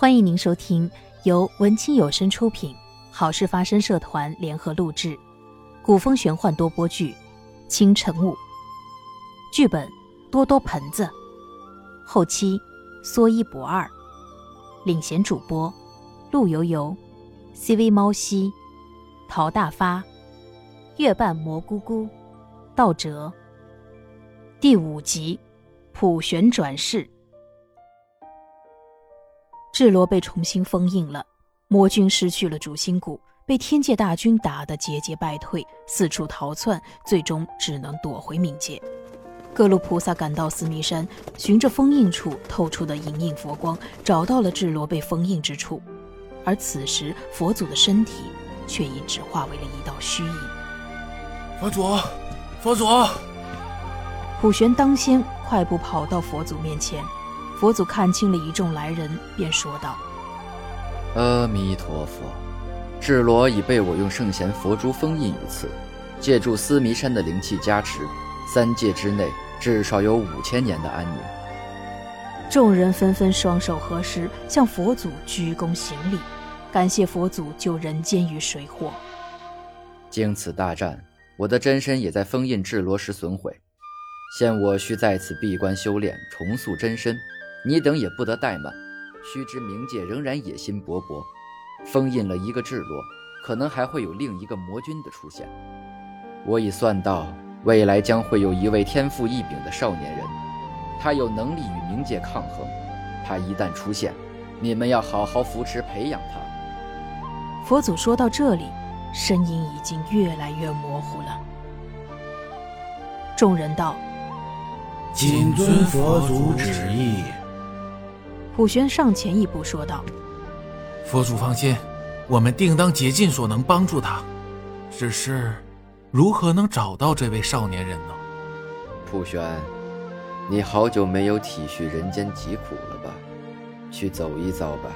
欢迎您收听由文清有声出品、好事发生社团联合录制、古风玄幻多播剧《清晨雾》，剧本多多盆子，后期说一不二，领衔主播陆游游、CV 猫西、陶大发、月半蘑菇菇、道哲。第五集，普旋转世。智罗被重新封印了，魔君失去了主心骨，被天界大军打得节节败退，四处逃窜，最终只能躲回冥界。各路菩萨赶到四弥山，循着封印处透出的隐隐佛光，找到了智罗被封印之处。而此时，佛祖的身体却已只化为了一道虚影。佛祖，佛祖！普玄当先，快步跑到佛祖面前。佛祖看清了一众来人，便说道：“阿弥陀佛，智罗已被我用圣贤佛珠封印于此，借助思弥山的灵气加持，三界之内至少有五千年的安宁。”众人纷纷双手合十，向佛祖鞠躬行礼，感谢佛祖救人间于水火。经此大战，我的真身也在封印智罗时损毁，现我需在此闭关修炼，重塑真身。你等也不得怠慢，须知冥界仍然野心勃勃，封印了一个智罗，可能还会有另一个魔君的出现。我已算到，未来将会有一位天赋异禀的少年人，他有能力与冥界抗衡。他一旦出现，你们要好好扶持培养他。佛祖说到这里，声音已经越来越模糊了。众人道：“谨遵佛祖旨意。”普玄上前一步说道：“佛祖放心，我们定当竭尽所能帮助他。只是，如何能找到这位少年人呢？”普玄，你好久没有体恤人间疾苦了吧？去走一遭吧，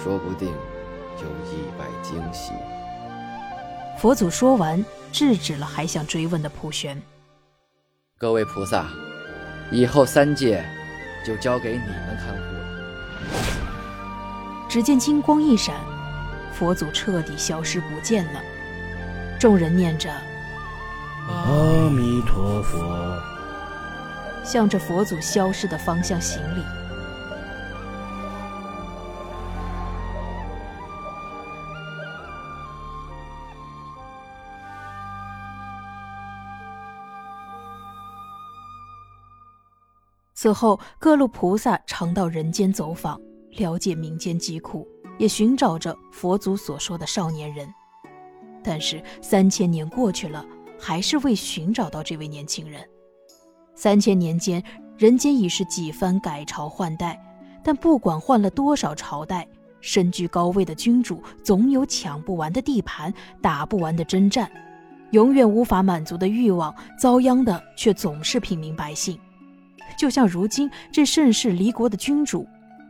说不定有意外惊喜。佛祖说完，制止了还想追问的普玄。各位菩萨，以后三界就交给你们看护。只见金光一闪，佛祖彻底消失不见了。众人念着“阿弥陀佛”，向着佛祖消失的方向行礼。此后，各路菩萨常到人间走访。了解民间疾苦，也寻找着佛祖所说的少年人，但是三千年过去了，还是未寻找到这位年轻人。三千年间，人间已是几番改朝换代，但不管换了多少朝代，身居高位的君主总有抢不完的地盘，打不完的征战，永远无法满足的欲望，遭殃的却总是平民百姓。就像如今这盛世离国的君主。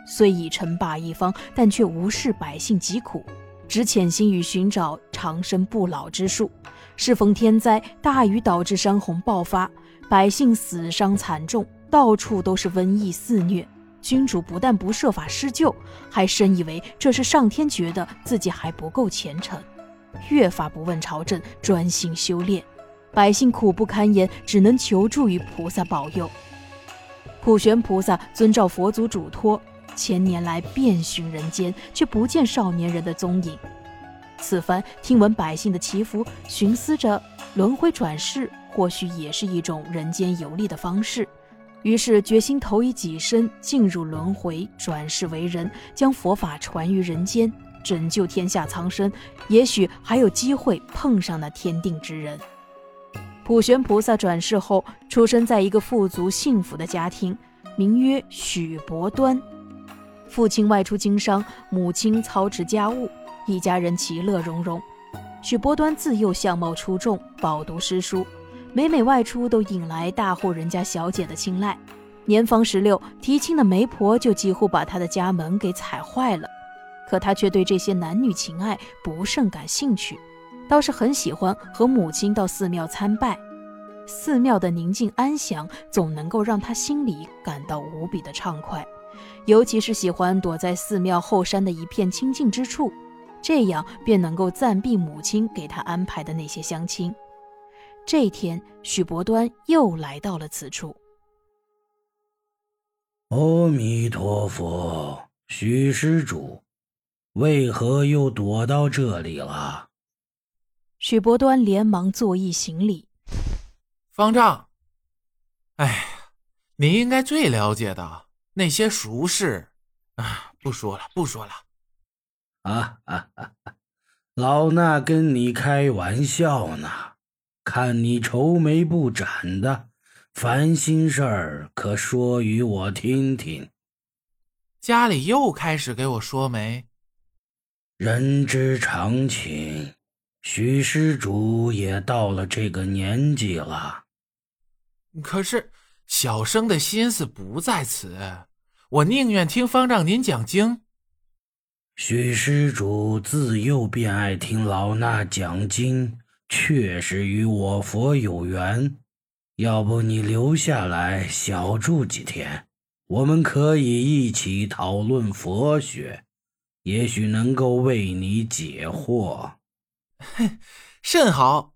虽已称霸一方，但却无视百姓疾苦，只潜心于寻找长生不老之术。适逢天灾，大雨导致山洪爆发，百姓死伤惨重，到处都是瘟疫肆虐。君主不但不设法施救，还深以为这是上天觉得自己还不够虔诚，越发不问朝政，专心修炼。百姓苦不堪言，只能求助于菩萨保佑。普玄菩萨遵照佛祖嘱托。千年来遍寻人间，却不见少年人的踪影。此番听闻百姓的祈福，寻思着轮回转世或许也是一种人间游历的方式，于是决心投以己身进入轮回转世为人，将佛法传于人间，拯救天下苍生。也许还有机会碰上那天定之人。普玄菩萨转世后，出生在一个富足幸福的家庭，名曰许伯端。父亲外出经商，母亲操持家务，一家人其乐融融。许伯端自幼相貌出众，饱读诗书，每每外出都引来大户人家小姐的青睐。年方十六，提亲的媒婆就几乎把他的家门给踩坏了。可他却对这些男女情爱不甚感兴趣，倒是很喜欢和母亲到寺庙参拜。寺庙的宁静安详，总能够让他心里感到无比的畅快。尤其是喜欢躲在寺庙后山的一片清静之处，这样便能够暂避母亲给他安排的那些相亲。这天，许伯端又来到了此处。阿弥陀佛，许施主，为何又躲到这里了？许伯端连忙作揖行礼。方丈，哎呀，你应该最了解的那些俗事，啊，不说了，不说了。啊啊啊！老衲跟你开玩笑呢，看你愁眉不展的，烦心事儿可说与我听听。家里又开始给我说媒。人之常情，许施主也到了这个年纪了。可是小生的心思不在此，我宁愿听方丈您讲经。许施主自幼便爱听老衲讲经，确实与我佛有缘。要不你留下来小住几天，我们可以一起讨论佛学，也许能够为你解惑。哼，甚好。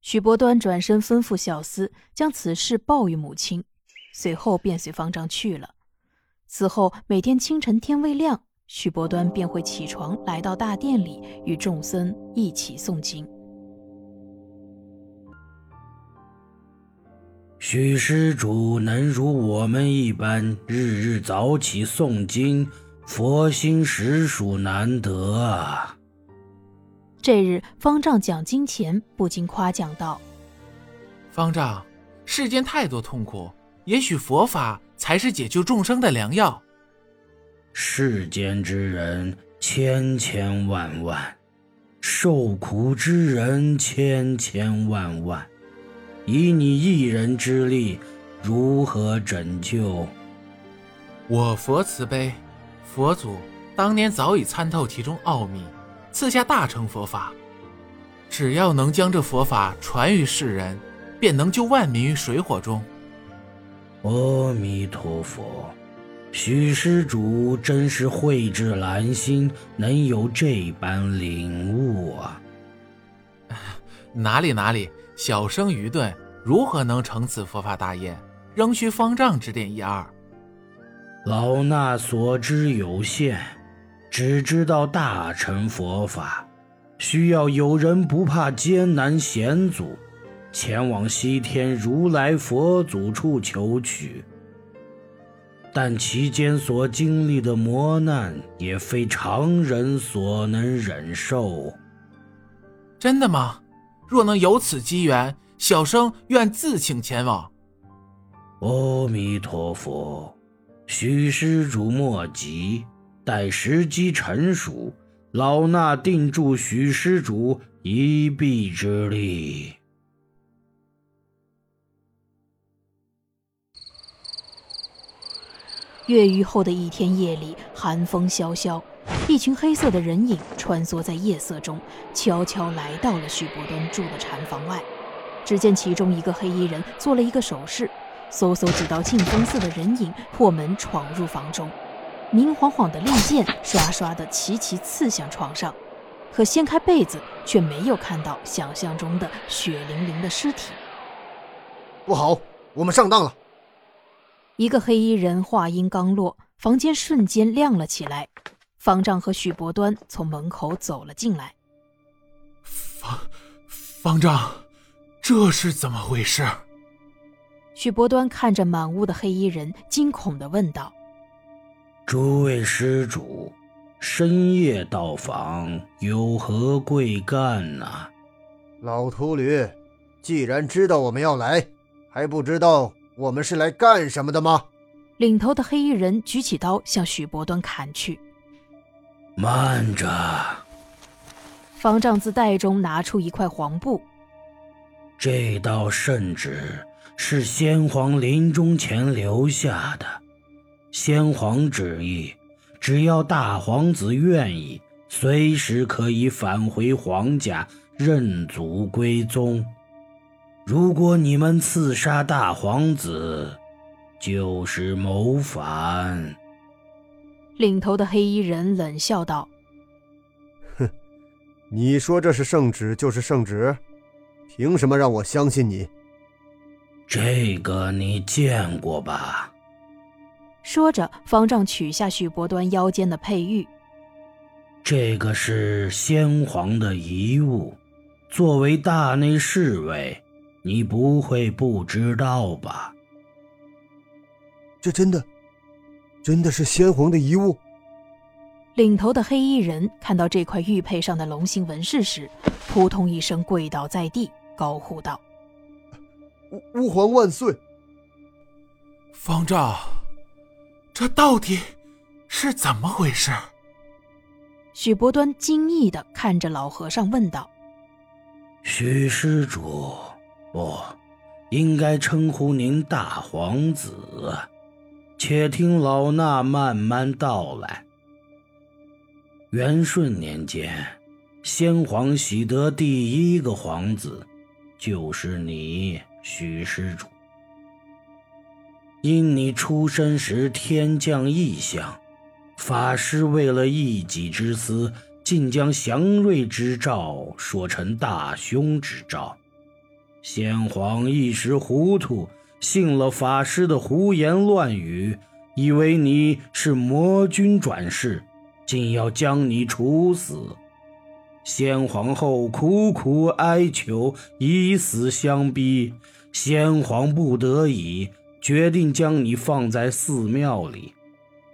许伯端转身吩咐小厮将此事报与母亲，随后便随方丈去了。此后每天清晨天未亮，许伯端便会起床来到大殿里，与众僧一起诵经。许施主能如我们一般日日早起诵经，佛心实属难得啊。这日，方丈讲经前不禁夸奖道：“方丈，世间太多痛苦，也许佛法才是解救众生的良药。世间之人千千万万，受苦之人千千万万，以你一人之力，如何拯救？我佛慈悲，佛祖当年早已参透其中奥秘。”赐下大乘佛法，只要能将这佛法传于世人，便能救万民于水火中。阿弥陀佛，许施主真是慧智兰心，能有这般领悟啊！哪里哪里，小生愚钝，如何能成此佛法大业？仍需方丈指点一二。老衲所知有限。只知道大乘佛法，需要有人不怕艰难险阻，前往西天如来佛祖处求取。但其间所经历的磨难，也非常人所能忍受。真的吗？若能有此机缘，小生愿自请前往。阿弥陀佛，许施主莫急。待时机成熟，老衲定助许施主一臂之力。越狱后的一天夜里，寒风萧萧，一群黑色的人影穿梭在夜色中，悄悄来到了许伯端住的禅房外。只见其中一个黑衣人做了一个手势，嗖嗖几道劲风似的人影破门闯入房中。明晃晃的利剑刷刷的齐齐刺向床上，可掀开被子却没有看到想象中的血淋淋的尸体。不好，我们上当了！一个黑衣人话音刚落，房间瞬间亮了起来。方丈和许伯端从门口走了进来。方方丈，这是怎么回事？许伯端看着满屋的黑衣人，惊恐的问道。诸位施主，深夜到访，有何贵干呐？老秃驴，既然知道我们要来，还不知道我们是来干什么的吗？领头的黑衣人举起刀向许伯端砍去。慢着！方丈自袋中拿出一块黄布，这道圣旨是先皇临终前留下的。先皇旨意，只要大皇子愿意，随时可以返回皇家认祖归宗。如果你们刺杀大皇子，就是谋反。领头的黑衣人冷笑道：“哼，你说这是圣旨就是圣旨，凭什么让我相信你？这个你见过吧？”说着，方丈取下许伯端腰间的佩玉。这个是先皇的遗物，作为大内侍卫，你不会不知道吧？这真的，真的是先皇的遗物。领头的黑衣人看到这块玉佩上的龙形纹饰时，扑通一声跪倒在地，高呼道：“吾吾皇万岁！”方丈，这到底是怎么回事？许伯端惊异的看着老和尚问道：“许施主，不，应该称呼您大皇子。”且听老衲慢慢道来。元顺年间，先皇喜得第一个皇子，就是你，许施主。因你出生时天降异象，法师为了一己之私，竟将祥瑞之兆说成大凶之兆。先皇一时糊涂。信了法师的胡言乱语，以为你是魔君转世，竟要将你处死。先皇后苦苦哀求，以死相逼，先皇不得已，决定将你放在寺庙里，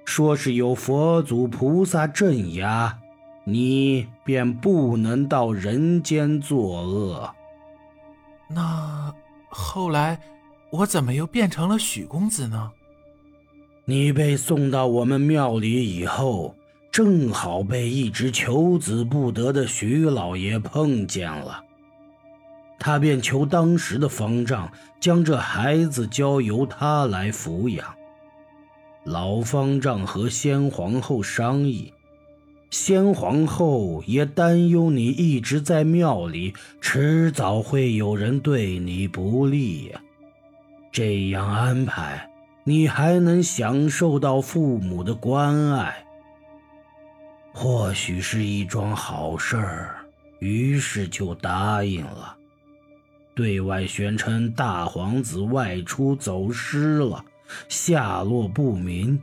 说是有佛祖菩萨镇压，你便不能到人间作恶。那后来？我怎么又变成了许公子呢？你被送到我们庙里以后，正好被一直求子不得的徐老爷碰见了，他便求当时的方丈将这孩子交由他来抚养。老方丈和先皇后商议，先皇后也担忧你一直在庙里，迟早会有人对你不利呀。这样安排，你还能享受到父母的关爱，或许是一桩好事儿。于是就答应了，对外宣称大皇子外出走失了，下落不明，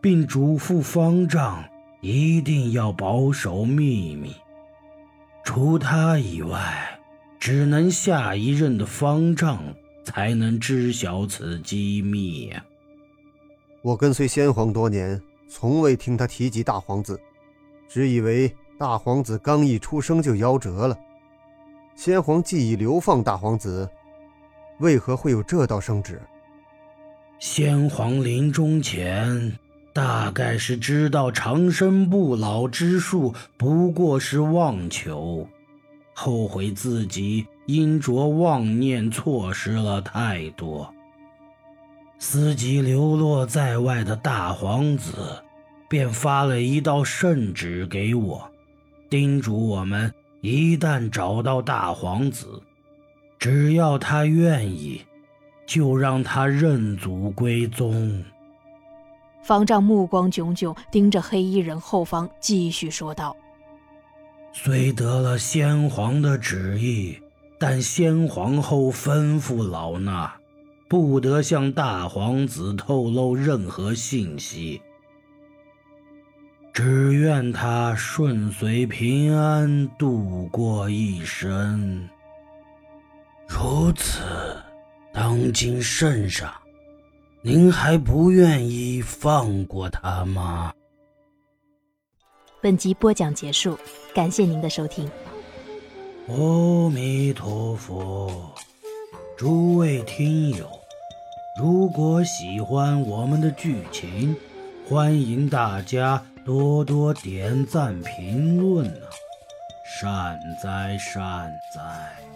并嘱咐方丈一定要保守秘密。除他以外，只能下一任的方丈。才能知晓此机密！我跟随先皇多年，从未听他提及大皇子，只以为大皇子刚一出生就夭折了。先皇既已流放大皇子，为何会有这道圣旨？先皇临终前，大概是知道长生不老之术不过是妄求，后悔自己。因着妄念错失了太多，思及流落在外的大皇子，便发了一道圣旨给我，叮嘱我们一旦找到大皇子，只要他愿意，就让他认祖归宗。方丈目光炯炯，盯着黑衣人后方，继续说道：“虽得了先皇的旨意。”但先皇后吩咐老衲，不得向大皇子透露任何信息，只愿他顺遂平安度过一生。如此，当今圣上，您还不愿意放过他吗？本集播讲结束，感谢您的收听。阿弥陀佛，诸位听友，如果喜欢我们的剧情，欢迎大家多多点赞评论呐！善哉善哉。